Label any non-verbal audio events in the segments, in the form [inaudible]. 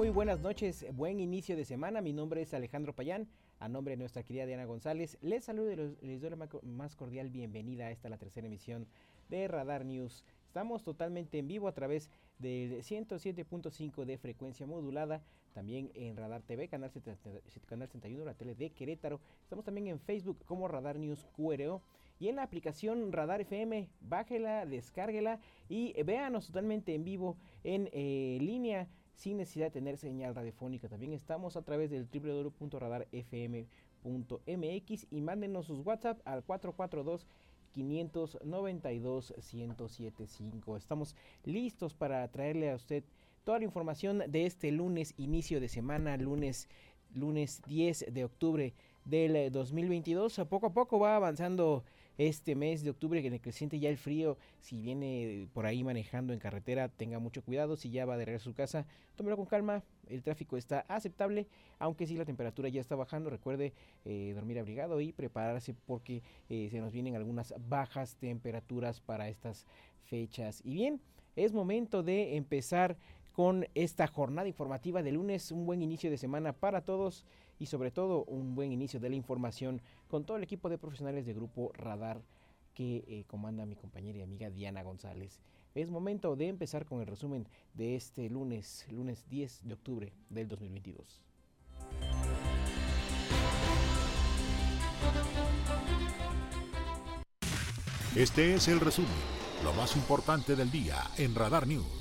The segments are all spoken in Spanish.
Muy buenas noches, buen inicio de semana. Mi nombre es Alejandro Payán. A nombre de nuestra querida Diana González, les saludo y les doy la más cordial bienvenida a esta, la tercera emisión de Radar News. Estamos totalmente en vivo a través del 107.5 de frecuencia modulada, también en Radar TV, canal, 71, la tele de Querétaro. Estamos también en Facebook como Radar News QRO y en la aplicación Radar FM. Bájela, descárguela y véanos totalmente en vivo en eh, línea sin necesidad de tener señal radiofónica. También estamos a través del www.radarfm.mx y mándenos sus WhatsApp al 442 592 1075. Estamos listos para traerle a usted toda la información de este lunes, inicio de semana, lunes lunes 10 de octubre del 2022. A poco a poco va avanzando este mes de octubre en el que siente ya el frío. Si viene por ahí manejando en carretera, tenga mucho cuidado. Si ya va de regreso a su casa, tómelo con calma. El tráfico está aceptable, aunque sí la temperatura ya está bajando. Recuerde eh, dormir abrigado y prepararse porque eh, se nos vienen algunas bajas temperaturas para estas fechas. Y bien, es momento de empezar con esta jornada informativa de lunes. Un buen inicio de semana para todos y sobre todo un buen inicio de la información con todo el equipo de profesionales de Grupo Radar que eh, comanda mi compañera y amiga Diana González. Es momento de empezar con el resumen de este lunes, lunes 10 de octubre del 2022. Este es el resumen, lo más importante del día en Radar News.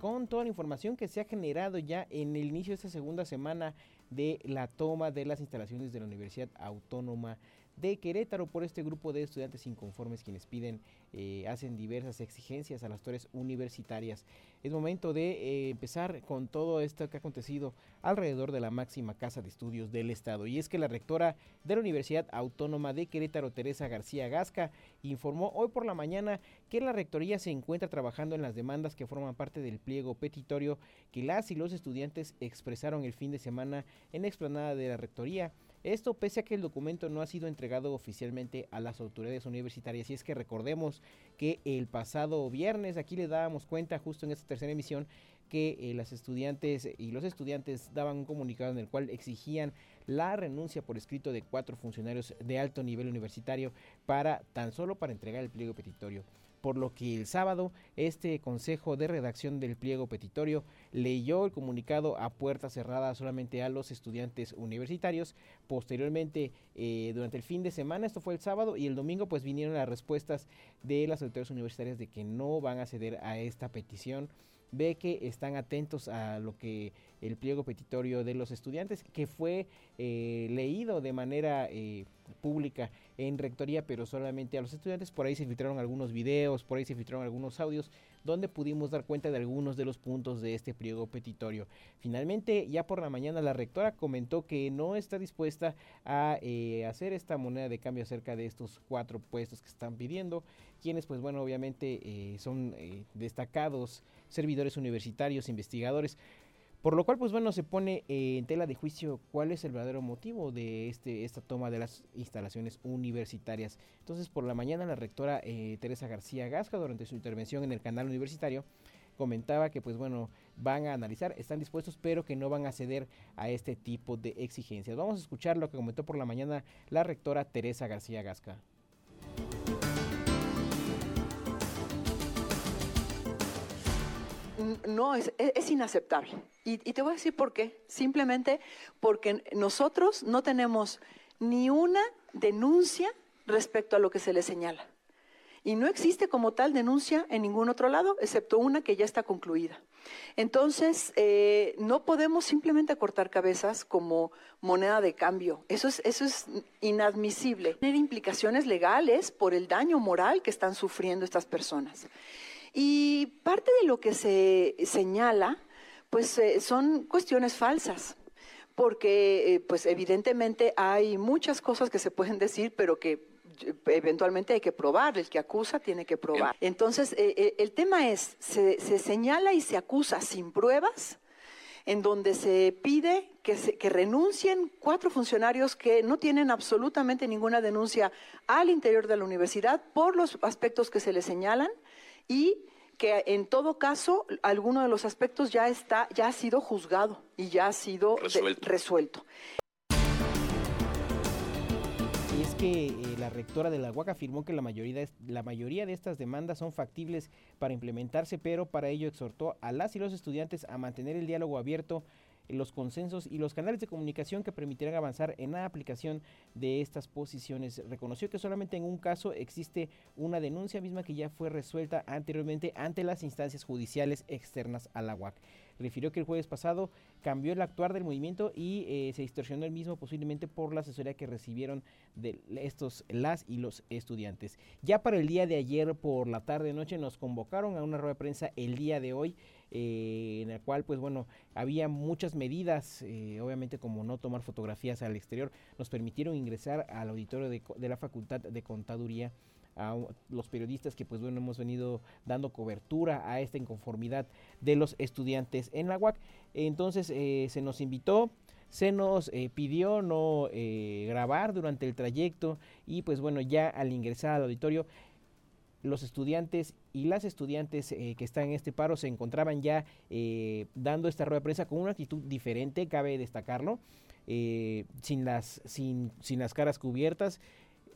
Con toda la información que se ha generado ya en el inicio de esta segunda semana de la toma de las instalaciones de la Universidad Autónoma de Querétaro por este grupo de estudiantes inconformes quienes piden, eh, hacen diversas exigencias a las torres universitarias. Es momento de eh, empezar con todo esto que ha acontecido alrededor de la máxima casa de estudios del Estado. Y es que la rectora de la Universidad Autónoma de Querétaro, Teresa García Gasca, informó hoy por la mañana que la rectoría se encuentra trabajando en las demandas que forman parte del pliego petitorio que las y los estudiantes expresaron el fin de semana en la explanada de la rectoría. Esto pese a que el documento no ha sido entregado oficialmente a las autoridades universitarias. Y es que recordemos que el pasado viernes, aquí le dábamos cuenta justo en esta tercera emisión, que eh, las estudiantes y los estudiantes daban un comunicado en el cual exigían la renuncia por escrito de cuatro funcionarios de alto nivel universitario para tan solo para entregar el pliego petitorio por lo que el sábado este consejo de redacción del pliego petitorio leyó el comunicado a puerta cerrada solamente a los estudiantes universitarios. Posteriormente, eh, durante el fin de semana, esto fue el sábado, y el domingo pues vinieron las respuestas de las autoridades universitarias de que no van a ceder a esta petición ve que están atentos a lo que el pliego petitorio de los estudiantes, que fue eh, leído de manera eh, pública en rectoría, pero solamente a los estudiantes. Por ahí se filtraron algunos videos, por ahí se filtraron algunos audios, donde pudimos dar cuenta de algunos de los puntos de este pliego petitorio. Finalmente, ya por la mañana, la rectora comentó que no está dispuesta a eh, hacer esta moneda de cambio acerca de estos cuatro puestos que están pidiendo, quienes, pues bueno, obviamente son destacados servidores universitarios, investigadores. Por lo cual, pues bueno, se pone eh, en tela de juicio cuál es el verdadero motivo de este, esta toma de las instalaciones universitarias. Entonces, por la mañana, la rectora eh, Teresa García Gasca, durante su intervención en el canal universitario, comentaba que, pues bueno, van a analizar, están dispuestos, pero que no van a ceder a este tipo de exigencias. Vamos a escuchar lo que comentó por la mañana la rectora Teresa García Gasca. No, es, inaceptable. Y, te voy a decir por qué. Simplemente porque nosotros no tenemos ni una denuncia respecto a lo que se le señala. y no existe como tal denuncia en ningún otro lado, excepto una que ya está concluida. Entonces, eh, no podemos simplemente cortar cabezas como moneda de cambio. Eso es, eso es inadmisible. Tener implicaciones legales por el daño moral que están sufriendo estas personas. Y parte de lo que se señala, pues eh, son cuestiones falsas porque eh, pues evidentemente hay muchas cosas que se pueden decir, pero que eventualmente hay que probar, el que acusa tiene que probar. Entonces, eh, eh, el tema es, se, señala y se acusa sin pruebas, en donde se pide que, que renuncien cuatro funcionarios que no tienen absolutamente ninguna denuncia al interior de la universidad por los aspectos que se les señalan y que en todo caso alguno de los aspectos ya está ya ha sido juzgado y ya ha sido resuelto. que eh, la rectora de la UAC afirmó que la mayoría, de, la mayoría de estas demandas son factibles para implementarse, pero para ello exhortó a las y los estudiantes a mantener el diálogo abierto los consensos y los canales de comunicación que permitirán avanzar en la aplicación de estas posiciones. Reconoció que solamente en un caso existe una denuncia misma que ya fue resuelta anteriormente ante las instancias judiciales externas a la UAC refirió que el jueves pasado cambió el actuar del movimiento y eh, se distorsionó el mismo posiblemente por la asesoría que recibieron de estos las y los estudiantes. Ya para el día de ayer por la tarde noche nos convocaron a una rueda de prensa el día de hoy eh, en el cual pues bueno había muchas medidas eh, obviamente como no tomar fotografías al exterior nos permitieron ingresar al auditorio de, la facultad de contaduría a los periodistas que pues bueno hemos venido dando cobertura a esta inconformidad de los estudiantes en la UAC. Entonces eh, se nos invitó, se nos pidió no grabar durante el trayecto y pues bueno ya al ingresar al auditorio los estudiantes y las estudiantes que están en este paro se encontraban ya dando esta rueda de prensa con una actitud diferente, cabe destacarlo, sin, las, sin, sin las caras cubiertas,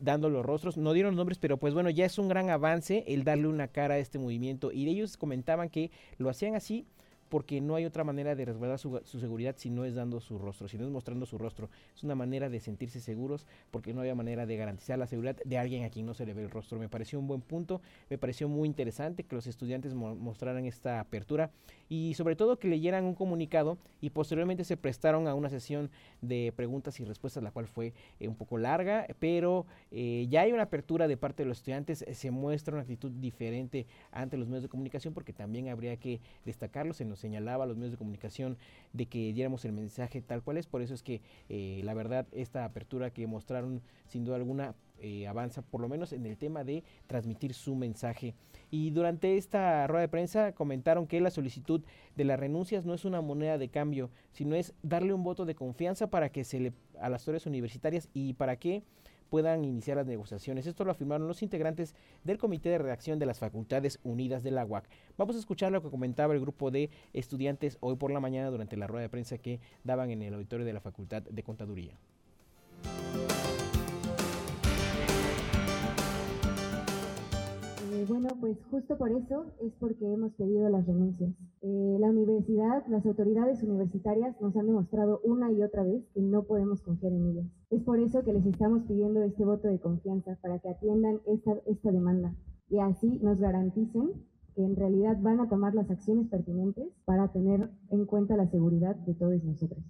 dando los rostros, no dieron nombres, pero pues bueno, ya es un gran avance el darle una cara a este movimiento. Y ellos comentaban que lo hacían así porque no hay otra manera de resguardar su, seguridad si no es dando su rostro, si no es mostrando su rostro. Es una manera de sentirse seguros porque no había manera de garantizar la seguridad de alguien a quien no se le ve el rostro. Me pareció un buen punto, me pareció muy interesante que los estudiantes mostraran esta apertura y sobre todo que leyeran un comunicado y posteriormente se prestaron a una sesión de preguntas y respuestas, la cual fue eh, un poco larga, pero eh, ya hay una apertura de parte de los estudiantes, se muestra una actitud diferente ante los medios de comunicación porque también habría que destacarlo, se nos señalaba a los medios de comunicación de que diéramos el mensaje tal cual es. Por eso es que eh, la verdad esta apertura que mostraron sin duda alguna eh, avanza por lo menos en el tema de transmitir su mensaje. Y durante esta rueda de prensa comentaron que la solicitud de las renuncias no es una moneda de cambio, sino es darle un voto de confianza para que se le a las historias universitarias y para que puedan iniciar las negociaciones. Esto lo afirmaron los integrantes del Comité de Redacción de las Facultades Unidas de la UAC. Vamos a escuchar lo que comentaba el grupo de estudiantes hoy por la mañana durante la rueda de prensa que daban en el auditorio de la Facultad de Contaduría. Eh, bueno, pues justo por eso es porque hemos pedido las renuncias. Eh, la universidad, las autoridades universitarias nos han demostrado una y otra vez que no podemos confiar en ellas. Es por eso que les estamos pidiendo este voto de confianza para que atiendan esta, esta demanda y así nos garanticen que en realidad van a tomar las acciones pertinentes para tener en cuenta la seguridad de todos nosotros.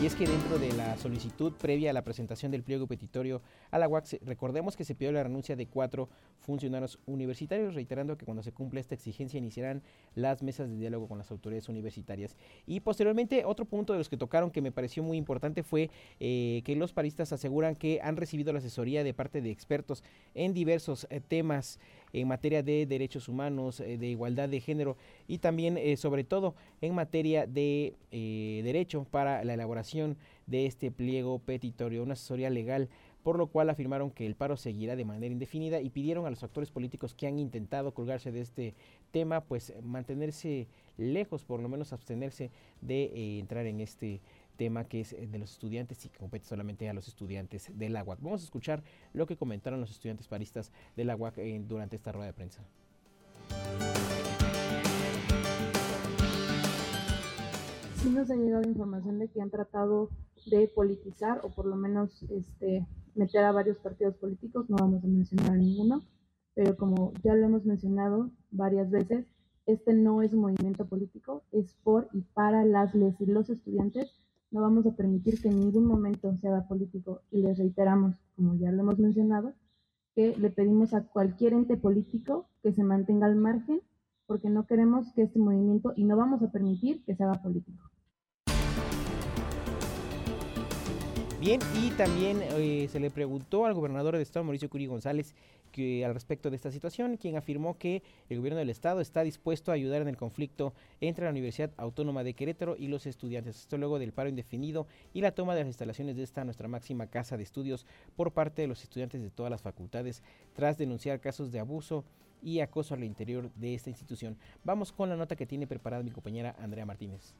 Y es que dentro de la solicitud previa a la presentación del pliego petitorio a la UAC, recordemos que se pidió la renuncia de cuatro funcionarios universitarios, reiterando que cuando se cumpla esta exigencia iniciarán las mesas de diálogo con las autoridades universitarias. Y posteriormente, otro punto de los que tocaron que me pareció muy importante fue eh, que los paristas aseguran que han recibido la asesoría de parte de expertos en diversos eh, temas en materia de derechos humanos, eh, de igualdad de género y también eh, sobre todo en materia de eh, derecho para la elaboración de este pliego petitorio, una asesoría legal por lo cual afirmaron que el paro seguirá de manera indefinida y pidieron a los actores políticos que han intentado colgarse de este tema, pues mantenerse lejos, por lo menos abstenerse de entrar en este tema que es de los estudiantes y que compete solamente a los estudiantes del UAC. Vamos a escuchar lo que comentaron los estudiantes paristas del UAC durante esta rueda de prensa. Sí nos ha llegado información de que han tratado de politizar o por lo menos este, meter a varios partidos políticos, no vamos a mencionar a ninguno, pero como ya lo hemos mencionado varias veces, este no es un movimiento político, es por y para las les y los estudiantes. No vamos a permitir que en ningún momento se haga político y les reiteramos, como ya lo hemos mencionado, que le pedimos a cualquier ente político que se mantenga al margen porque no queremos que este movimiento y no vamos a permitir que se haga político. Bien, y también eh, se le preguntó al gobernador del estado, Mauricio Curi González, que al respecto de esta situación, quien afirmó que el gobierno del estado está dispuesto a ayudar en el conflicto entre la Universidad Autónoma de Querétaro y los estudiantes. Esto luego del paro indefinido y la toma de las instalaciones de esta nuestra máxima casa de estudios por parte de los estudiantes de todas las facultades tras denunciar casos de abuso y acoso al interior de esta institución. Vamos con la nota que tiene preparada mi compañera Andrea Martínez.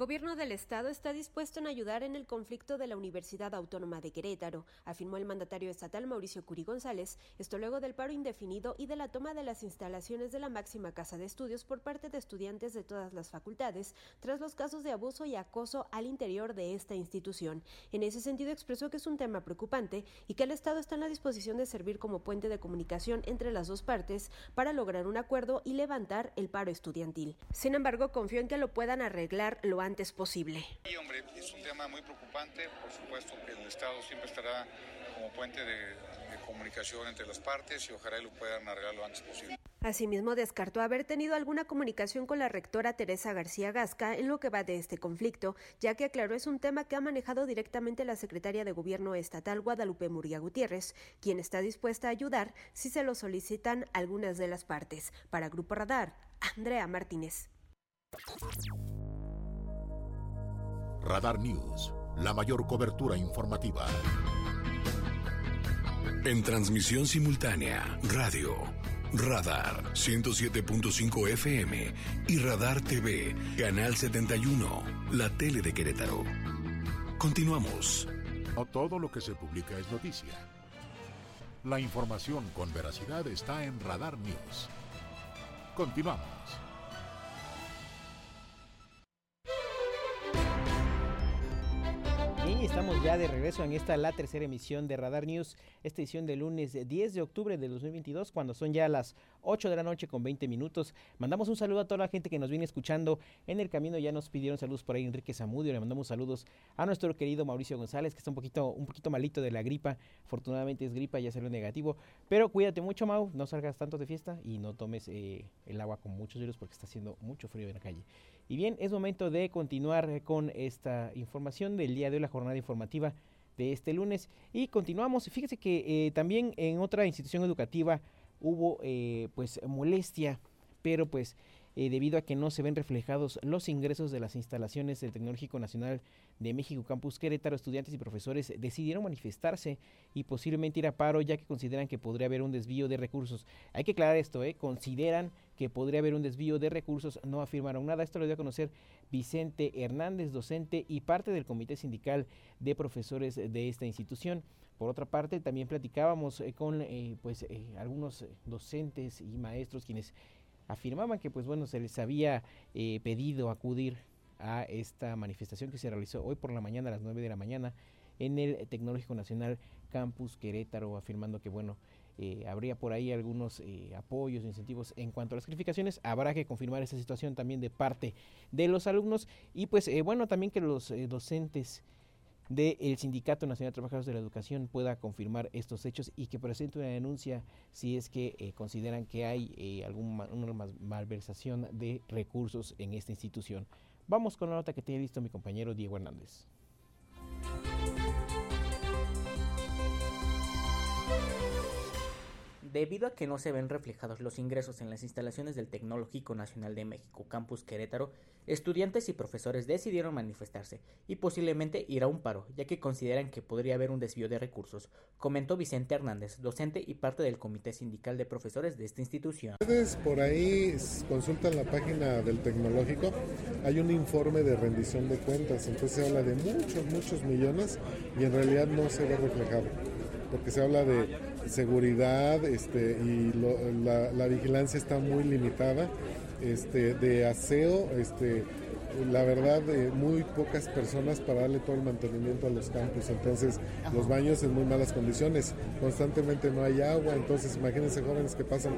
Gobierno del Estado está dispuesto en ayudar en el conflicto de la Universidad Autónoma de Querétaro, afirmó el mandatario estatal Mauricio Curi González, esto luego del paro indefinido y de la toma de las instalaciones de la máxima casa de estudios por parte de estudiantes de todas las facultades, tras los casos de abuso y acoso al interior de esta institución. En ese sentido expresó que es un tema preocupante y que el Estado está en la disposición de servir como puente de comunicación entre las dos partes para lograr un acuerdo y levantar el paro estudiantil. Sin embargo, confió en que lo puedan arreglar lo antes antes posible. Sí, hombre, es un tema muy preocupante. Por supuesto que el Estado siempre estará como puente de, de comunicación entre las partes y ojalá lo puedan arreglar lo antes posible. Asimismo, descartó haber tenido alguna comunicación con la rectora Teresa García Gasca en lo que va de este conflicto, ya que aclaró es un tema que ha manejado directamente la secretaria de Gobierno estatal Guadalupe Muria Gutiérrez, quien está dispuesta a ayudar si se lo solicitan algunas de las partes. Para Grupo Radar, Andrea Martínez. Radar News, la mayor cobertura informativa. En transmisión simultánea, radio, Radar 107.5 FM y Radar TV, Canal 71, la tele de Querétaro. Continuamos. No todo lo que se publica es noticia. La información con veracidad está en Radar News. Continuamos. Estamos ya de regreso en esta la tercera emisión de Radar News, esta edición del lunes 10 de octubre de 2022, cuando son ya las 8 de la noche con 20 minutos. Mandamos un saludo a toda la gente que nos viene escuchando en el camino, ya nos pidieron saludos por ahí Enrique Zamudio, le mandamos saludos a nuestro querido Mauricio González, que está un poquito, un poquito malito de la gripa, afortunadamente es gripa, ya salió negativo, pero cuídate mucho Mau, no salgas tanto de fiesta y no tomes eh, el agua con muchos hilos porque está haciendo mucho frío en la calle. Y bien, es momento de continuar con esta información del día de hoy, la jornada informativa de este lunes. Y continuamos. Fíjese que eh, también en otra institución educativa hubo eh, pues molestia, pero pues eh, debido a que no se ven reflejados los ingresos de las instalaciones del Tecnológico Nacional de México Campus Querétaro, estudiantes y profesores decidieron manifestarse y posiblemente ir a paro ya que consideran que podría haber un desvío de recursos. Hay que aclarar esto, ¿eh? consideran que podría haber un desvío de recursos, no afirmaron nada. Esto lo dio a conocer Vicente Hernández, docente y parte del Comité Sindical de Profesores de esta institución. Por otra parte, también platicábamos eh, con eh, pues, eh, algunos docentes y maestros quienes afirmaban que pues bueno se les había pedido acudir a esta manifestación que se realizó hoy por la mañana a las 9 de la mañana en el Tecnológico Nacional Campus Querétaro, afirmando que bueno, eh, habría por ahí algunos eh, apoyos, incentivos en cuanto a las calificaciones. Habrá que confirmar esa situación también de parte de los alumnos y pues eh, bueno, también que los eh, docentes del Sindicato Nacional de Trabajadores de la Educación pueda confirmar estos hechos y que presente una denuncia si es que consideran que hay eh, alguna malversación de recursos en esta institución. Vamos con la nota que tiene listo mi compañero Diego Hernández. Debido a que no se ven reflejados los ingresos en las instalaciones del Tecnológico Nacional de México Campus Querétaro, estudiantes y profesores decidieron manifestarse y posiblemente ir a un paro, ya que consideran que podría haber un desvío de recursos, comentó Vicente Hernández, docente y parte del Comité Sindical de Profesores de esta institución. Ustedes por ahí consultan la página del Tecnológico, hay un informe de rendición de cuentas, entonces se habla de muchos, muchos millones y en realidad no se ve reflejado porque se habla de seguridad este, y lo, la, la, vigilancia está muy limitada, este, de aseo, este, la verdad, eh, muy pocas personas para darle todo el mantenimiento a los campos. Entonces, los baños en muy malas condiciones. Constantemente no hay agua. Entonces, imagínense jóvenes que pasan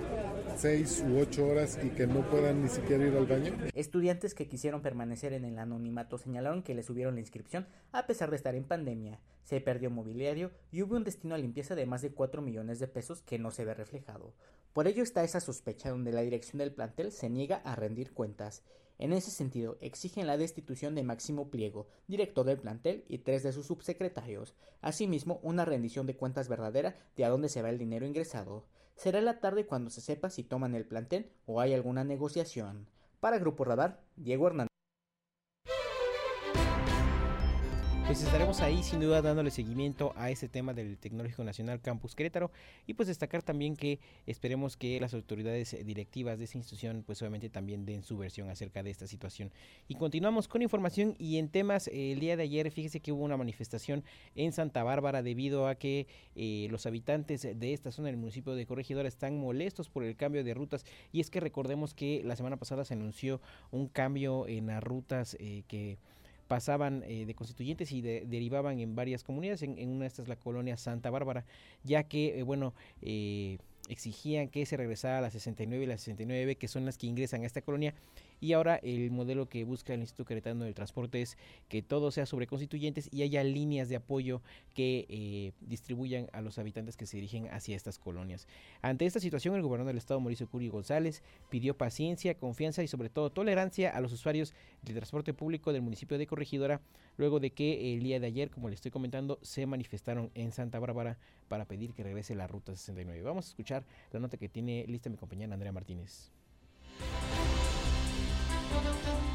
seis u ocho horas y que no puedan ni siquiera ir al baño. Estudiantes que quisieron permanecer en el anonimato señalaron que les subieron la inscripción a pesar de estar en pandemia. Se perdió mobiliario y hubo un destino a limpieza de más de 4 millones de pesos que no se ve reflejado. Por ello está esa sospecha donde la dirección del plantel se niega a rendir cuentas. En ese sentido, exigen la destitución de Máximo Pliego, director del plantel, y tres de sus subsecretarios. Asimismo, una rendición de cuentas verdadera de a dónde se va el dinero ingresado. Será la tarde cuando se sepa si toman el plantel o hay alguna negociación. Para Grupo Radar, Diego Hernández. Pues estaremos ahí sin duda dándole seguimiento a ese tema del Tecnológico Nacional Campus Querétaro y pues destacar también que esperemos que las autoridades directivas de esa institución pues obviamente también den su versión acerca de esta situación. Y continuamos con información y en temas el día de ayer fíjese que hubo una manifestación en Santa Bárbara debido a que eh, los habitantes de esta zona del municipio de Corregidora están molestos por el cambio de rutas y es que recordemos que la semana pasada se anunció un cambio en las rutas eh, que pasaban eh, de constituyentes y derivaban en varias comunidades. En, una de estas la colonia Santa Bárbara, ya que, eh, bueno, eh, exigían que se regresara a la 69 y la 69, que son las que ingresan a esta colonia, y ahora el modelo que busca el Instituto Queretano del Transporte es que todo sea sobre constituyentes y haya líneas de apoyo que eh, distribuyan a los habitantes que se dirigen hacia estas colonias. Ante esta situación, el gobernador del estado, Mauricio Curi González, pidió paciencia, confianza y sobre todo tolerancia a los usuarios del transporte público del municipio de Corregidora, luego de que el día de ayer, como le estoy comentando, se manifestaron en Santa Bárbara para pedir que regrese la ruta 69. Vamos a escuchar la nota que tiene lista mi compañera Andrea Martínez. Thank you.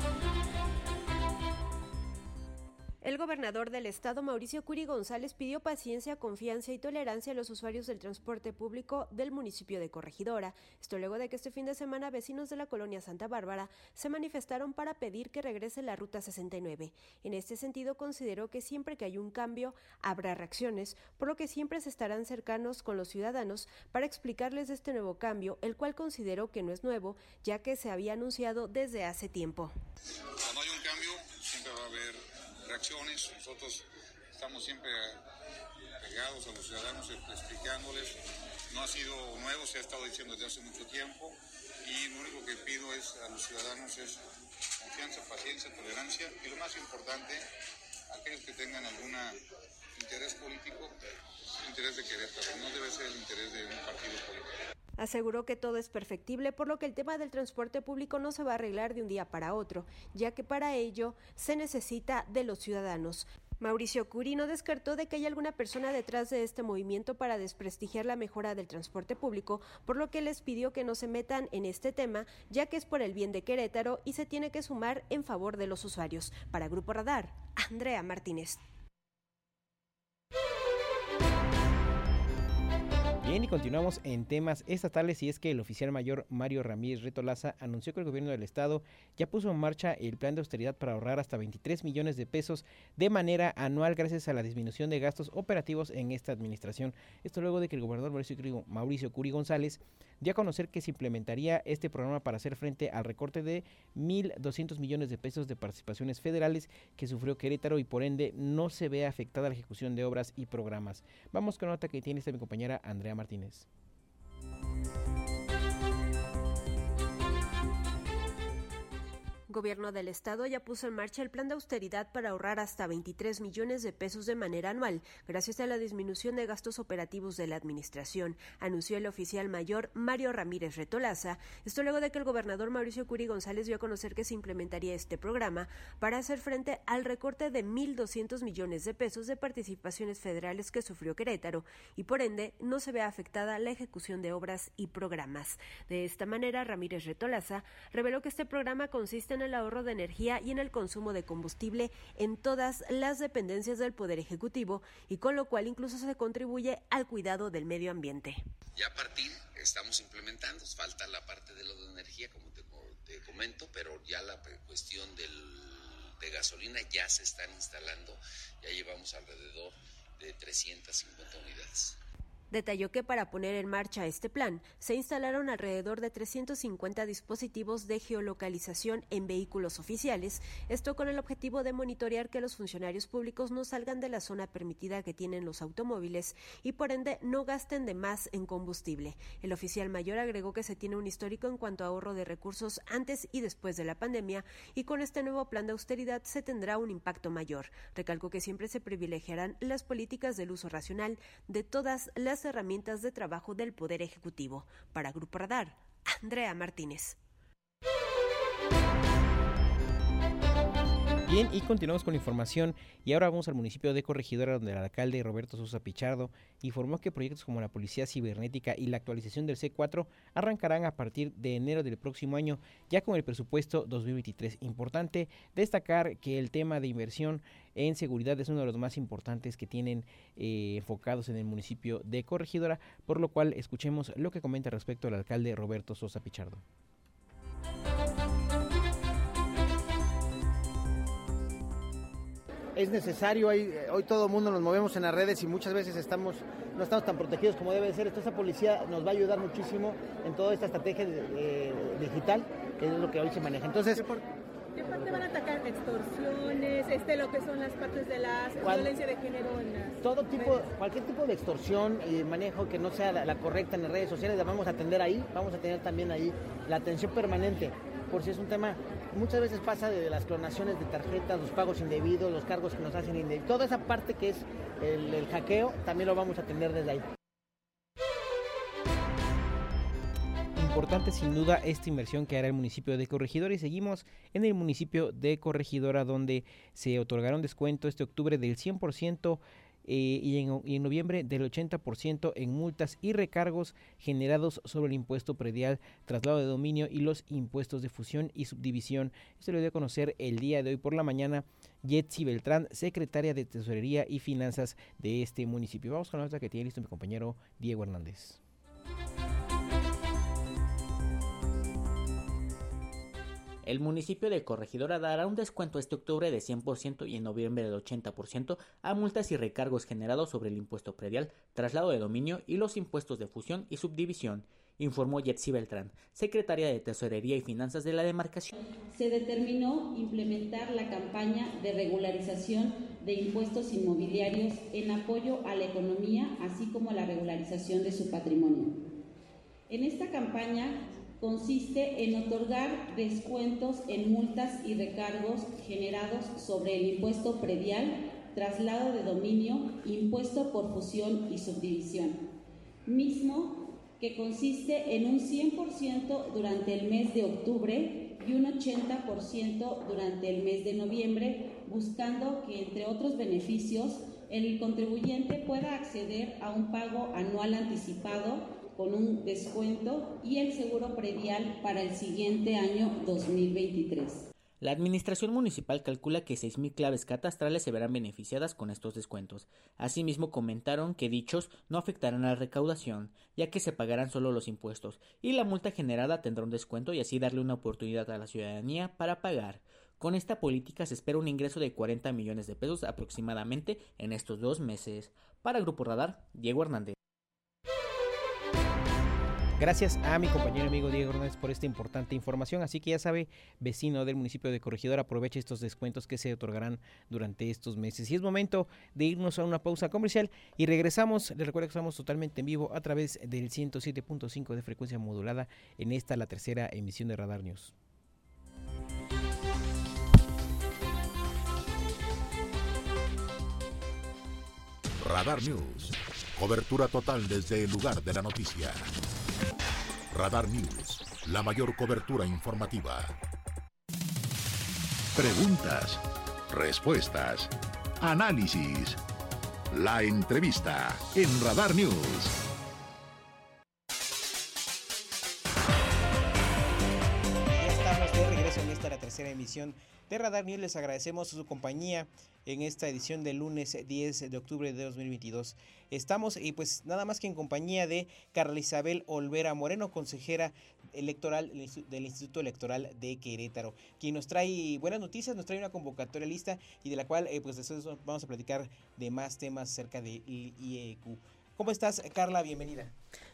El gobernador del estado, Mauricio Curi González, pidió paciencia, confianza y tolerancia a los usuarios del transporte público del municipio de Corregidora. Esto luego de que este fin de semana vecinos de la colonia Santa Bárbara se manifestaron para pedir que regrese la Ruta 69. En este sentido, consideró que siempre que hay un cambio, habrá reacciones, por lo que siempre se estarán cercanos con los ciudadanos para explicarles este nuevo cambio, el cual consideró que no es nuevo, ya que se había anunciado desde hace tiempo. Hay un cambio, reacciones. Nosotros estamos siempre pegados a los ciudadanos explicándoles. No ha sido nuevo, se ha estado diciendo desde hace mucho tiempo y lo único que pido es a los ciudadanos es confianza, paciencia, tolerancia y lo más importante, aquellos que tengan algún interés político, interés de Querétaro, no debe ser el interés de un partido político. Aseguró que todo es perfectible, por lo que el tema del transporte público no se va a arreglar de un día para otro, ya que para ello se necesita de los ciudadanos. Mauricio Curi no descartó de que haya alguna persona detrás de este movimiento para desprestigiar la mejora del transporte público, por lo que les pidió que no se metan en este tema, ya que es por el bien de Querétaro y se tiene que sumar en favor de los usuarios. Para Grupo Radar, Andrea Martínez. Bien, y continuamos en temas estatales y es que el oficial mayor Mario Ramírez Retolaza anunció que el gobierno del estado ya puso en marcha el plan de austeridad para ahorrar hasta 23 millones de pesos de manera anual gracias a la disminución de gastos operativos en esta administración. Esto luego de que el gobernador Mauricio, Curi González dio a conocer que se implementaría este programa para hacer frente al recorte de 1.200 millones de pesos de participaciones federales que sufrió Querétaro y por ende no se ve afectada la ejecución de obras y programas. Vamos con la nota que tiene esta mi compañera Andrea Martínez. Gobierno del estado ya puso en marcha el plan de austeridad para ahorrar hasta 23 millones de pesos de manera anual, gracias a la disminución de gastos operativos de la administración, anunció el oficial mayor Mario Ramírez Retolaza. Esto luego de que el gobernador Mauricio Curi González dio a conocer que se implementaría este programa para hacer frente al recorte de 1.200 millones de pesos de participaciones federales que sufrió Querétaro y por ende no se ve afectada la ejecución de obras y programas. De esta manera, Ramírez Retolaza reveló que este programa consiste en el ahorro de energía y en el consumo de combustible en todas las dependencias del Poder Ejecutivo y con lo cual incluso se contribuye al cuidado del medio ambiente. Ya a partir estamos implementando, falta la parte de lo de energía, como te, comento, pero ya la cuestión del, de gasolina ya se están instalando, ya llevamos alrededor de 350 unidades. Detalló que para poner en marcha este plan se instalaron alrededor de 350 dispositivos de geolocalización en vehículos oficiales, esto con el objetivo de monitorear que los funcionarios públicos no salgan de la zona permitida que tienen los automóviles y por ende no gasten de más en combustible. El oficial mayor agregó que se tiene un histórico en cuanto a ahorro de recursos antes y después de la pandemia y con este nuevo plan de austeridad se tendrá un impacto mayor. Recalcó que siempre se privilegiarán las políticas del uso racional de todas las herramientas de trabajo del Poder Ejecutivo. Para Grupo Radar, Andrea Martínez. Bien, y continuamos con la información y ahora vamos al municipio de Corregidora donde el alcalde Roberto Sosa Pichardo informó que proyectos como la policía cibernética y la actualización del C4 arrancarán a partir de enero del próximo año ya con el presupuesto 2023. Importante destacar que el tema de inversión en seguridad es uno de los más importantes que tienen eh, enfocados en el municipio de Corregidora, por lo cual escuchemos lo que comenta respecto al alcalde Roberto Sosa Pichardo. Es necesario, hoy, hoy todo el mundo nos movemos en las redes y muchas veces estamos, no estamos tan protegidos como debe ser. Entonces, esta policía nos va a ayudar muchísimo en toda esta estrategia eh, digital, que es lo que hoy se maneja. Entonces, ¿Qué parte van a atacar? ¿Extorsiones? Este, lo que son las partes de la violencia de género en las Todo tipo, cualquier tipo de extorsión y manejo que no sea la, la, correcta en las redes sociales, la vamos a atender ahí. Vamos a tener también ahí la atención permanente, por si es un tema muchas veces pasa de las clonaciones de tarjetas, los pagos indebidos, los cargos que nos hacen indebidos. Toda esa parte que es el, el hackeo, también lo vamos a atender desde ahí. Importante sin duda esta inversión que hará el municipio de Corregidora y seguimos en el municipio de Corregidora donde se otorgaron descuento este octubre del 100% eh, y, en, noviembre del 80% en multas y recargos generados sobre el impuesto predial, traslado de dominio y los impuestos de fusión y subdivisión. Esto lo dio a conocer el día de hoy por la mañana Yetsi Beltrán, secretaria de Tesorería y Finanzas de este municipio. Vamos con la nota que tiene listo mi compañero Diego Hernández. El municipio de Corregidora dará un descuento este octubre de 100% y en noviembre del 80% a multas y recargos generados sobre el impuesto predial, traslado de dominio y los impuestos de fusión y subdivisión, informó Yetsi Beltrán, secretaria de Tesorería y Finanzas de la demarcación. Se determinó implementar la campaña de regularización de impuestos inmobiliarios en apoyo a la economía, así como la regularización de su patrimonio. En esta campaña consiste en otorgar descuentos en multas y recargos generados sobre el impuesto predial, traslado de dominio, impuesto por fusión y subdivisión, mismo que consiste en un 100% durante el mes de octubre y un 80% durante el mes de noviembre, buscando que, entre otros beneficios, el contribuyente pueda acceder a un pago anual anticipado con un descuento y el seguro predial para el siguiente año 2023. La administración municipal calcula que 6.000 claves catastrales se verán beneficiadas con estos descuentos. Asimismo, comentaron que dichos no afectarán a la recaudación, ya que se pagarán solo los impuestos, y la multa generada tendrá un descuento y así darle una oportunidad a la ciudadanía para pagar. Con esta política se espera un ingreso de 40 millones de pesos aproximadamente en estos dos meses. Para Grupo Radar, Diego Hernández. Gracias a mi compañero amigo Diego Hernández por esta importante información. Así que ya sabe, vecino del municipio de Corregidor, aproveche estos descuentos que se otorgarán durante estos meses. Y es momento de irnos a una pausa comercial y regresamos. Les recuerdo que estamos totalmente en vivo a través del 107.5 de frecuencia modulada en esta, la tercera emisión de Radar News. Radar News. Cobertura total desde el lugar de la noticia. Radar News, la mayor cobertura informativa. Preguntas, respuestas, análisis. La entrevista en Radar News. Ya estamos de regreso en esta tercera emisión de Radar. Les agradecemos su compañía en esta edición del lunes 10 de octubre de 2022. Estamos y pues nada más que en compañía de Carla Isabel Olvera Moreno, consejera electoral del Instituto Electoral de Querétaro, quien nos trae buenas noticias, nos trae una convocatoria lista y de la cual eh, pues después vamos a platicar de más temas acerca del IEQ. ¿Cómo estás, Carla? Bienvenida.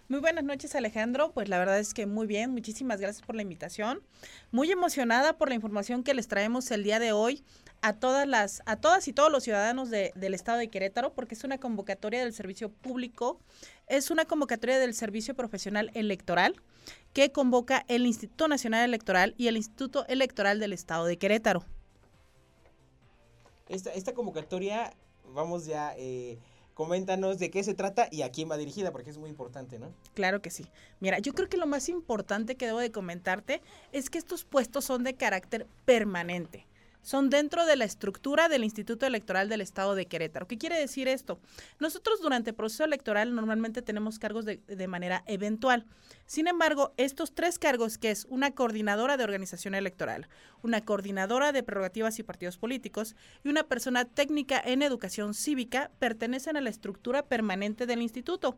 Muy buenas noches, Alejandro. Pues la verdad es que muy bien. Muchísimas gracias por la invitación. Muy emocionada por la información que les traemos el día de hoy a todas las, a todas y todos los ciudadanos del estado de Querétaro, porque es una convocatoria del servicio público, es una convocatoria del servicio profesional electoral que convoca el Instituto Nacional Electoral y el Instituto Electoral del estado de Querétaro. Esta, esta convocatoria, vamos ya, eh, coméntanos de qué se trata y a quién va dirigida, porque es muy importante, ¿no? Claro que sí. Mira, yo creo que lo más importante que debo de comentarte es que estos puestos son de carácter permanente son dentro de la estructura del Instituto Electoral del Estado de Querétaro. ¿Qué quiere decir esto? Nosotros durante el proceso electoral normalmente tenemos cargos de, de, manera eventual. Sin embargo, estos tres cargos, que es una coordinadora de organización electoral, una coordinadora de prerrogativas y partidos políticos y una persona técnica en educación cívica, pertenecen a la estructura permanente del instituto.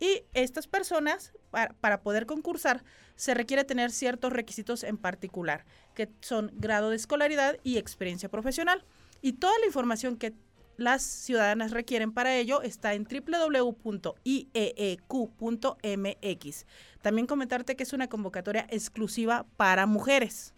Y estas personas, para, poder concursar, se requiere tener ciertos requisitos en particular, que son grado de escolaridad y experiencia profesional. Y toda la información que las ciudadanas requieren para ello está en www.ieeq.mx. También comentarte que es una convocatoria exclusiva para mujeres.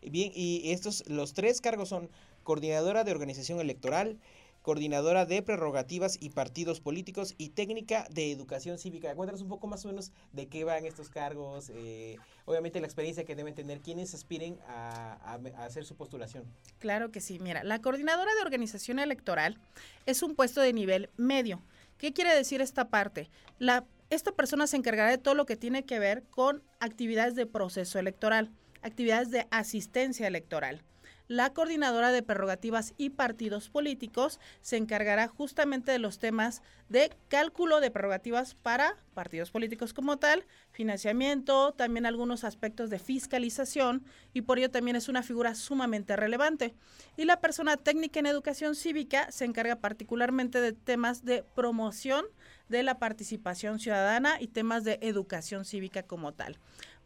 Bien, y estos, los tres cargos son coordinadora de organización electoral, coordinadora de prerrogativas y partidos políticos y técnica de educación cívica. Cuéntanos un poco más o menos de qué van estos cargos, eh, obviamente la experiencia que deben tener quienes aspiren a, hacer su postulación. Claro que sí, mira, la coordinadora de organización electoral es un puesto de nivel medio. ¿Qué quiere decir esta parte? La, esta persona se encargará de todo lo que tiene que ver con actividades de proceso electoral, actividades de asistencia electoral la coordinadora de prerrogativas y partidos políticos se encargará justamente de los temas de cálculo de prerrogativas para partidos políticos como tal, financiamiento, también algunos aspectos de fiscalización y por ello también es una figura sumamente relevante. Y la persona técnica en educación cívica se encarga particularmente de temas de promoción de la participación ciudadana y temas de educación cívica como tal.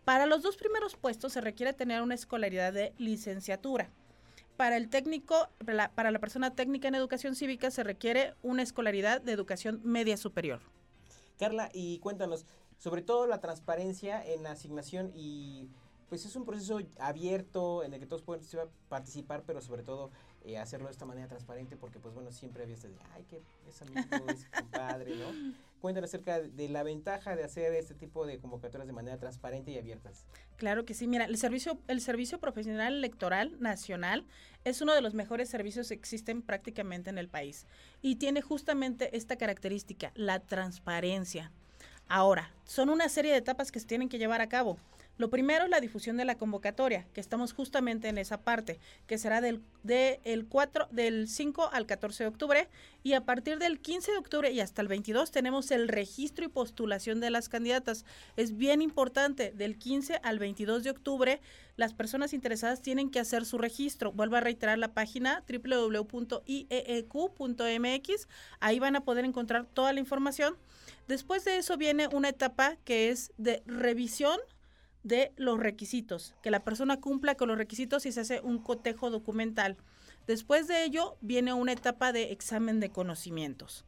Para los dos primeros puestos se requiere tener una escolaridad de licenciatura para el técnico, para la persona técnica en educación cívica se requiere una escolaridad de educación media superior. Carla, y cuéntanos, sobre todo la transparencia en la asignación y pues es un proceso abierto en el que todos pueden participar, pero sobre todo eh, hacerlo de esta manera transparente, porque pues bueno, siempre había este de, ay, que es amigo, es [laughs] compadre, ¿no? Cuéntanos acerca de la ventaja de hacer este tipo de convocatorias de manera transparente y abiertas. Claro que sí, mira, el servicio, el servicio profesional electoral nacional es uno de los mejores servicios que existen prácticamente en el país y tiene justamente esta característica, la transparencia. Ahora, son una serie de etapas que se tienen que llevar a cabo. Lo primero es la difusión de la convocatoria, que estamos justamente en esa parte, que será del, el 4, del 5 al 14 de octubre y a partir del 15 de octubre y hasta el 22 tenemos el registro y postulación de las candidatas. Es bien importante, del 15 al 22 de octubre las personas interesadas tienen que hacer su registro. Vuelvo a reiterar la página www.ieeq.mx, ahí van a poder encontrar toda la información. Después de eso viene una etapa que es de revisión de los requisitos, que la persona cumpla con los requisitos y se hace un cotejo documental. Después de ello viene una etapa de examen de conocimientos.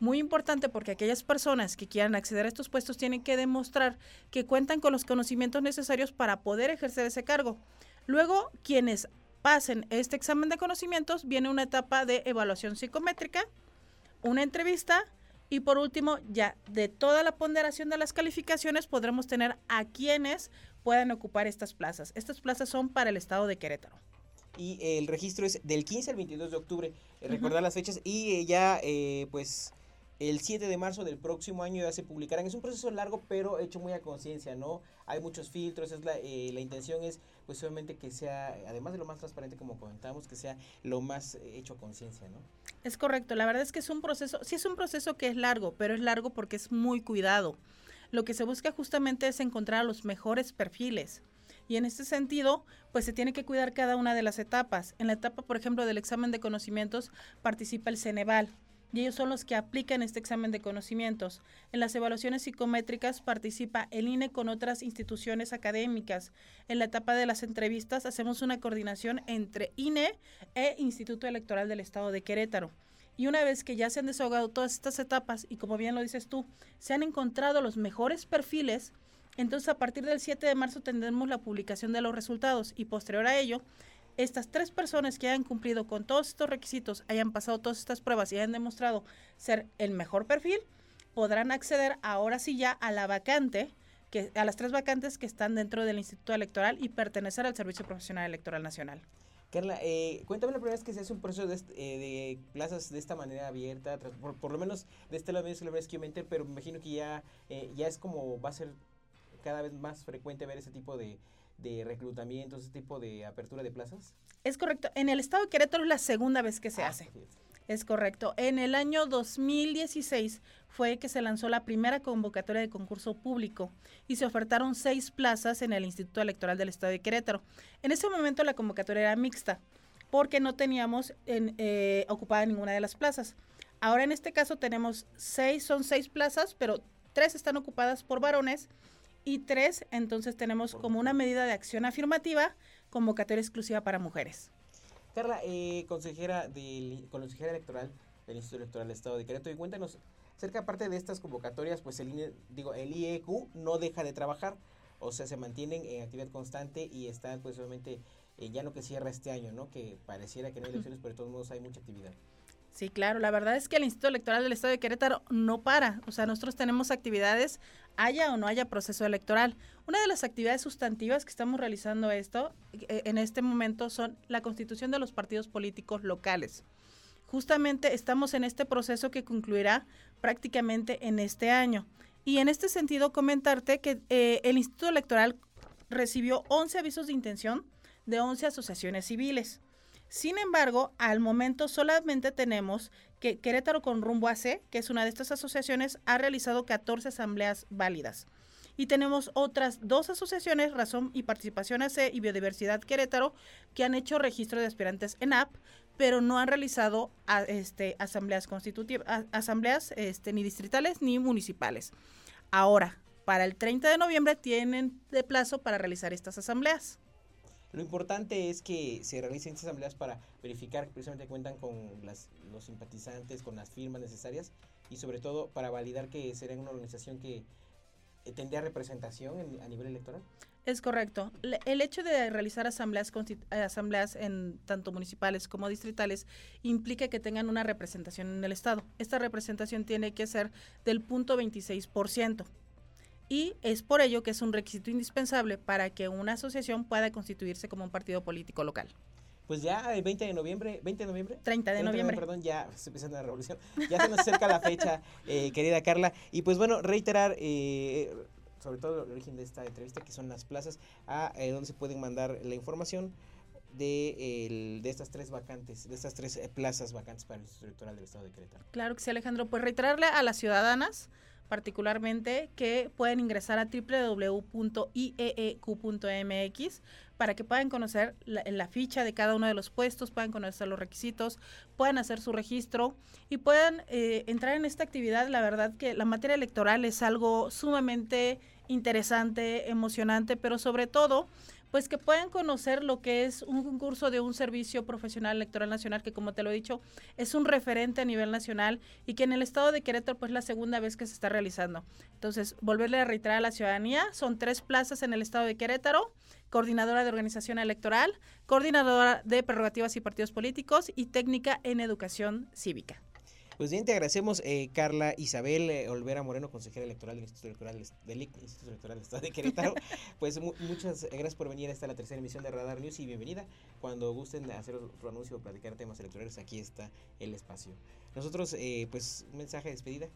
Muy importante porque aquellas personas que quieran acceder a estos puestos tienen que demostrar que cuentan con los conocimientos necesarios para poder ejercer ese cargo. Luego, quienes pasen este examen de conocimientos, viene una etapa de evaluación psicométrica, una entrevista y por último, ya de toda la ponderación de las calificaciones podremos tener a quienes puedan ocupar estas plazas. Estas plazas son para el estado de Querétaro. Y el registro es del 15 al 22 de octubre. Eh, recordar las fechas y eh, ya eh, pues el 7 de marzo del próximo año ya se publicarán. Es un proceso largo, pero hecho muy a conciencia, ¿no? Hay muchos filtros, es la, eh, la intención es, pues obviamente que sea, además de lo más transparente como comentamos, que sea lo más eh, hecho conciencia, ¿no? Es correcto, la verdad es que es un proceso, sí es un proceso que es largo, pero es largo porque es muy cuidado. Lo que se busca justamente es encontrar los mejores perfiles. Y en este sentido, pues se tiene que cuidar cada una de las etapas. En la etapa, por ejemplo, del examen de conocimientos participa el Ceneval, y ellos son los que aplican este examen de conocimientos. En las evaluaciones psicométricas participa el INE con otras instituciones académicas. En la etapa de las entrevistas hacemos una coordinación entre INE e Instituto Electoral del Estado de Querétaro. Y una vez que ya se han desahogado todas estas etapas y como bien lo dices tú, se han encontrado los mejores perfiles, entonces a partir del 7 de marzo tendremos la publicación de los resultados y posterior a ello, estas tres personas que hayan cumplido con todos estos requisitos, hayan pasado todas estas pruebas y hayan demostrado ser el mejor perfil, podrán acceder ahora sí ya a la vacante, que, a las tres vacantes que están dentro del Instituto Electoral y pertenecer al Servicio Profesional Electoral Nacional. Carla, eh, cuéntame la primera vez que se hace un proceso de, eh, de plazas de esta manera abierta, por, lo menos de este lado es la vez que yo pero me imagino que ya, eh, ya es como va a ser cada vez más frecuente ver ese tipo de, de reclutamiento, ese tipo de apertura de plazas. Es correcto, en el estado de Querétaro es la segunda vez que se ah, hace. Es correcto. En el año 2016 fue que se lanzó la primera convocatoria de concurso público y se ofertaron seis plazas en el Instituto Electoral del Estado de Querétaro. En ese momento la convocatoria era mixta porque no teníamos en, eh, ocupada ninguna de las plazas. Ahora en este caso tenemos seis, son seis plazas, pero tres están ocupadas por varones y tres, entonces tenemos como una medida de acción afirmativa, convocatoria exclusiva para mujeres. Carla, eh, consejera, del, consejera electoral del Instituto Electoral del Estado de Querétaro, y cuéntanos, cerca aparte de estas convocatorias, pues el, INE, digo, el IEQ no deja de trabajar, o sea, se mantienen en actividad constante y están pues obviamente eh, ya no que cierra este año, ¿no? Que pareciera que no hay elecciones, pero de todos modos hay mucha actividad. Sí, claro, la verdad es que el Instituto Electoral del Estado de Querétaro no para, o sea, nosotros tenemos actividades, haya o no haya proceso electoral. Una de las actividades sustantivas que estamos realizando esto eh, en este momento son la constitución de los partidos políticos locales. Justamente estamos en este proceso que concluirá prácticamente en este año. Y en este sentido, comentarte que eh, el Instituto Electoral recibió 11 avisos de intención de 11 asociaciones civiles. Sin embargo, al momento solamente tenemos que Querétaro con rumbo AC, que es una de estas asociaciones, ha realizado 14 asambleas válidas. Y tenemos otras dos asociaciones, Razón y Participación AC y Biodiversidad Querétaro, que han hecho registro de aspirantes en app, pero no han realizado este, asambleas constitutivas, asambleas este, ni distritales ni municipales. Ahora, para el 30 de noviembre tienen de plazo para realizar estas asambleas. Lo importante es que se realicen estas asambleas para verificar que precisamente cuentan con las, los simpatizantes, con las firmas necesarias y sobre todo para validar que será una organización que eh, tendría representación a nivel electoral. Es correcto. El hecho de realizar asambleas, eh, asambleas en tanto municipales como distritales implica que tengan una representación en el Estado. Esta representación tiene que ser del punto 26% y es por ello que es un requisito indispensable para que una asociación pueda constituirse como un partido político local. Pues ya el 20 de noviembre, 20 de noviembre. 30 de noviembre. Perdón, ya se empieza la revolución. Ya se nos acerca la fecha, eh, querida Carla. Y pues bueno, reiterar, eh, sobre todo el origen de esta entrevista, que son las plazas, a eh, donde se pueden mandar la información de, de estas tres vacantes, de estas tres plazas vacantes para el Instituto Electoral del Estado de Querétaro. Claro que sí, Alejandro. Pues reiterarle a las ciudadanas particularmente que pueden ingresar a www.ieeq.mx para que puedan conocer la, ficha de cada uno de los puestos, puedan conocer los requisitos, puedan hacer su registro y puedan eh, entrar en esta actividad. La verdad que la materia electoral es algo sumamente interesante, emocionante, pero sobre todo pues que puedan conocer lo que es un concurso de un servicio profesional electoral nacional que como te lo he dicho es un referente a nivel nacional y que en el estado de Querétaro pues la segunda vez que se está realizando. Entonces, volverle a reiterar a la ciudadanía, son tres plazas en el estado de Querétaro, coordinadora de organización electoral, coordinadora de prerrogativas y partidos políticos y técnica en educación cívica. Pues bien, te agradecemos, eh, Carla Isabel eh, Olvera Moreno, consejera electoral del Instituto Electoral del, Instituto Electoral del Estado de Querétaro. [laughs] pues muchas gracias por venir a esta la tercera emisión de Radar News y bienvenida. Cuando gusten hacer otro anuncio o platicar temas electorales, aquí está el espacio. Nosotros, eh, pues, un mensaje de despedida.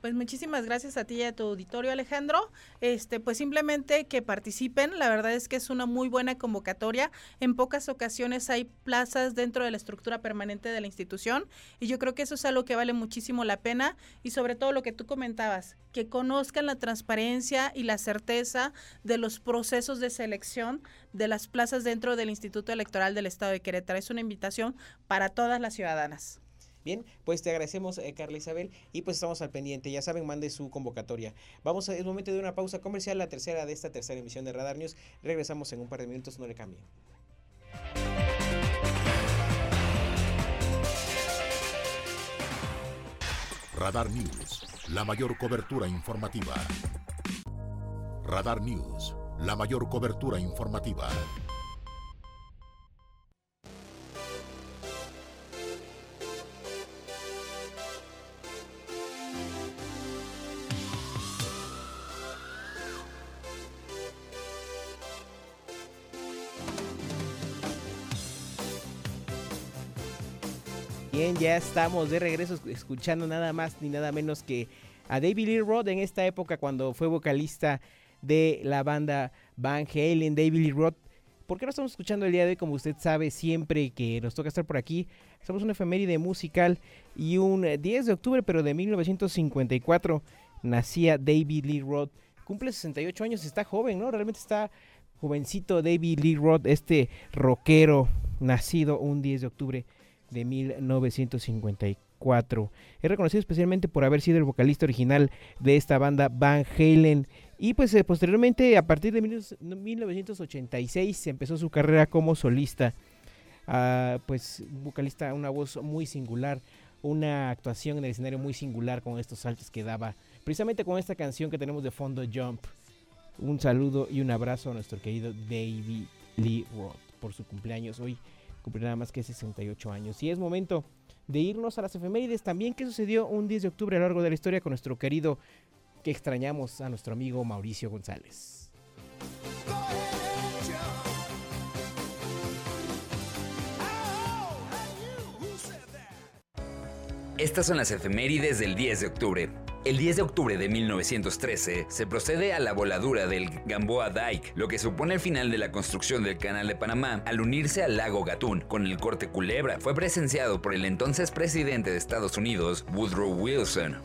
Pues muchísimas gracias a ti y a tu auditorio, Alejandro. Este, pues simplemente que participen. La verdad es que es una muy buena convocatoria. En pocas ocasiones hay plazas dentro de la estructura permanente de la institución y yo creo que eso es algo que vale muchísimo la pena y sobre todo lo que tú comentabas, que conozcan la transparencia y la certeza de los procesos de selección de las plazas dentro del Instituto Electoral del Estado de Querétaro. Es una invitación para todas las ciudadanas. Bien, pues te agradecemos, eh, Carla Isabel, y pues estamos al pendiente. Ya saben, mande su convocatoria. Vamos a, es momento de una pausa comercial, la tercera de esta tercera emisión de Radar News. Regresamos en un par de minutos, no le cambien. Radar News, la mayor cobertura informativa. Radar News, la mayor cobertura informativa. Ya estamos de regreso escuchando nada más ni nada menos que a David Lee Roth en esta época cuando fue vocalista de la banda Van Halen, David Lee Roth. ¿Por qué no estamos escuchando el día de hoy? Como usted sabe, siempre que nos toca estar por aquí, somos una efeméride musical y un 10 de octubre, pero de 1954, nacía David Lee Roth. Cumple 68 años, está joven, ¿no? Realmente está jovencito David Lee Roth, este rockero, nacido un 10 de octubre de 1954. Es reconocido especialmente por haber sido el vocalista original de esta banda Van Halen. Y pues eh, posteriormente, a partir de 1986, empezó su carrera como solista. Uh, pues vocalista, una voz muy singular, una actuación en el escenario muy singular con estos saltos que daba. Precisamente con esta canción que tenemos de fondo, Jump. Un saludo y un abrazo a nuestro querido David Lee Roth por su cumpleaños hoy cumple nada más que 68 años. Y es momento de irnos a las efemérides también que sucedió un 10 de octubre a lo largo de la historia con nuestro querido, que extrañamos a nuestro amigo Mauricio González. Estas son las efemérides del 10 de octubre. El 10 de octubre de 1913 se procede a la voladura del Gamboa Dike, lo que supone el final de la construcción del Canal de Panamá al unirse al lago Gatún con el corte Culebra. Fue presenciado por el entonces presidente de Estados Unidos, Woodrow Wilson.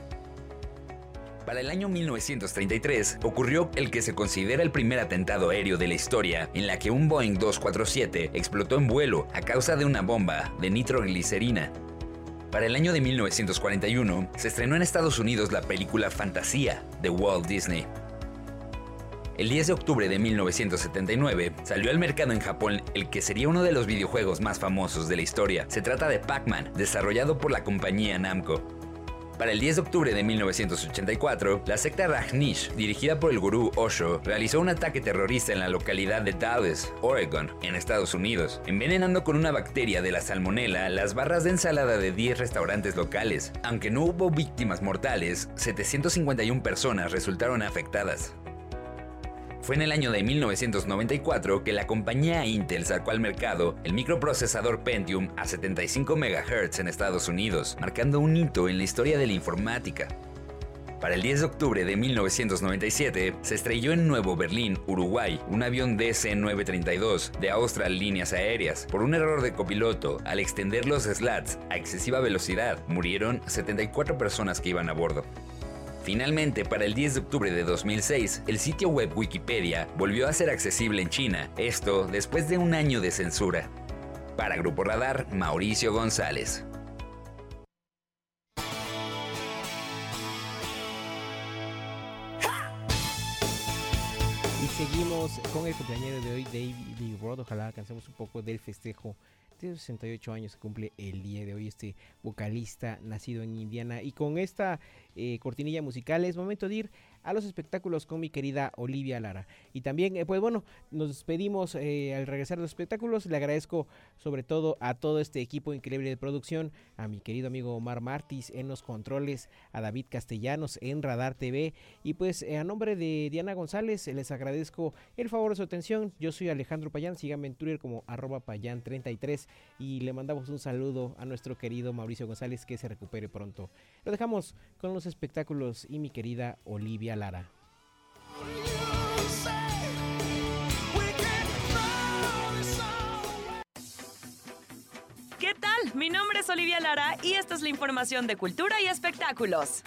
Para el año 1933 ocurrió el que se considera el primer atentado aéreo de la historia, en la que un Boeing 247 explotó en vuelo a causa de una bomba de nitroglicerina. Para el año de 1941 se estrenó en Estados Unidos la película Fantasía de Walt Disney. El 10 de octubre de 1979 salió al mercado en Japón el que sería uno de los videojuegos más famosos de la historia. Se trata de Pac-Man, desarrollado por la compañía Namco. Para el 10 de octubre de 1984, la secta Rajneesh, dirigida por el gurú Osho, realizó un ataque terrorista en la localidad de Dallas, Oregon, en Estados Unidos, envenenando con una bacteria de la salmonela las barras de ensalada de 10 restaurantes locales. Aunque no hubo víctimas mortales, 751 personas resultaron afectadas. Fue en el año de 1994 que la compañía Intel sacó al mercado el microprocesador Pentium a 75 MHz en Estados Unidos, marcando un hito en la historia de la informática. Para el 10 de octubre de 1997 se estrelló en Nuevo Berlín, Uruguay, un avión DC-932 de Austral Líneas Aéreas. Por un error de copiloto, al extender los slats a excesiva velocidad, murieron 74 personas que iban a bordo. Finalmente, para el 10 de octubre de 2006, el sitio web Wikipedia volvió a ser accesible en China, esto después de un año de censura. Para Grupo Radar, Mauricio González. Y seguimos con el cumpleaños de hoy, David Lee Roth. Ojalá alcancemos un poco del festejo de 68 años se cumple el día de hoy este vocalista nacido en Indiana. Y con esta eh, cortinilla musical es momento de ir a los espectáculos con mi querida Olivia Lara. Y también, eh, pues bueno, nos despedimos eh, al regresar de los espectáculos. Le agradezco sobre todo a todo este equipo increíble de producción, a mi querido amigo Omar Martis en los controles, a David Castellanos en Radar TV. Y pues a nombre de Diana González, les agradezco el favor de su atención. Yo soy Alejandro Payán, síganme en Twitter como arroba payán33 y le mandamos un saludo a nuestro querido Mauricio González que se recupere pronto. Lo dejamos con los espectáculos y mi querida Olivia Lara. ¿Qué tal? Mi nombre es Olivia Lara y esta es la información de cultura y espectáculos.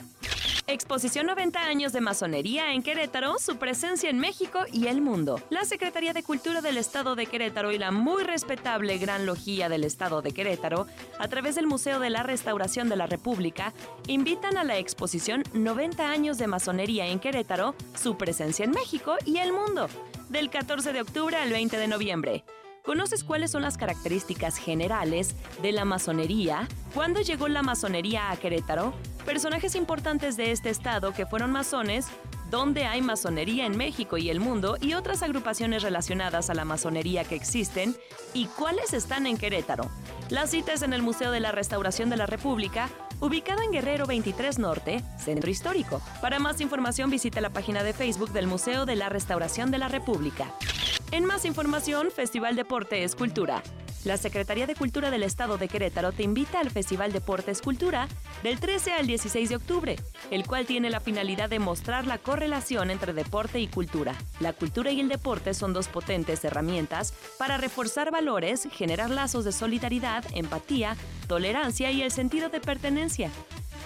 Exposición 90 años de masonería en Querétaro, su presencia en México y el mundo. La Secretaría de Cultura del Estado de Querétaro y la muy respetable Gran Logía del Estado de Querétaro, a través del Museo de la Restauración de la República, invitan a la exposición 90 años de masonería en Querétaro, su presencia en México y el mundo, del 14 de octubre al 20 de noviembre. ¿Conoces cuáles son las características generales de la masonería? ¿Cuándo llegó la masonería a Querétaro? Personajes importantes de este estado que fueron masones, dónde hay masonería en México y el mundo y otras agrupaciones relacionadas a la masonería que existen y cuáles están en Querétaro. La cita es en el Museo de la Restauración de la República, ubicado en Guerrero 23 Norte, Centro Histórico. Para más información visita la página de Facebook del Museo de la Restauración de la República. En más información, Festival Deporte es Cultura. La Secretaría de Cultura del Estado de Querétaro te invita al Festival Deportes Cultura del 13 al 16 de octubre, el cual tiene la finalidad de mostrar la correlación entre deporte y cultura. La cultura y el deporte son dos potentes herramientas para reforzar valores, generar lazos de solidaridad, empatía, tolerancia y el sentido de pertenencia.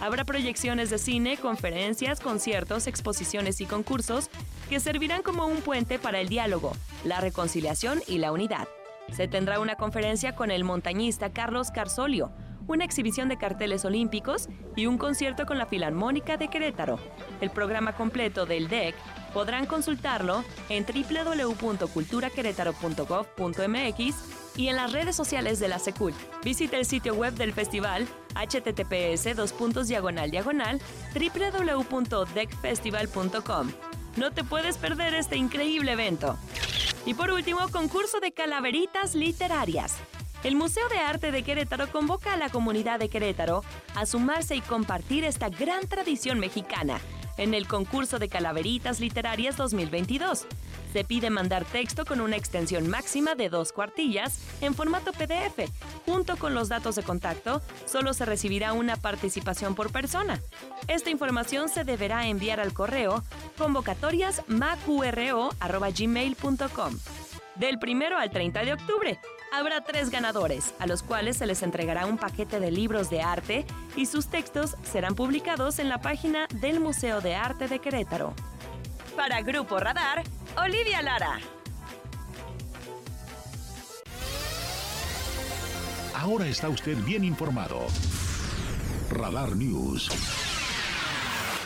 Habrá proyecciones de cine, conferencias, conciertos, exposiciones y concursos que servirán como un puente para el diálogo, la reconciliación y la unidad. Se tendrá una conferencia con el montañista Carlos Carsolio, una exhibición de carteles olímpicos y un concierto con la Filarmónica de Querétaro. El programa completo del DEC podrán consultarlo en www.culturaquerétaro.gov.mx y en las redes sociales de la Secult. Visita el sitio web del festival https diagonal diagonal www.decfestival.com. No te puedes perder este increíble evento. Y por último, concurso de calaveritas literarias. El Museo de Arte de Querétaro convoca a la comunidad de Querétaro a sumarse y compartir esta gran tradición mexicana en el concurso de calaveritas literarias 2022. Se pide mandar texto con una extensión máxima de dos cuartillas en formato PDF. Junto con los datos de contacto, solo se recibirá una participación por persona. Esta información se deberá enviar al correo convocatoriasmacuro.gmail.com. Del primero al 30 de octubre, habrá tres ganadores, a los cuales se les entregará un paquete de libros de arte y sus textos serán publicados en la página del Museo de Arte de Querétaro. Para Grupo Radar, Olivia Lara. Ahora está usted bien informado. Radar News.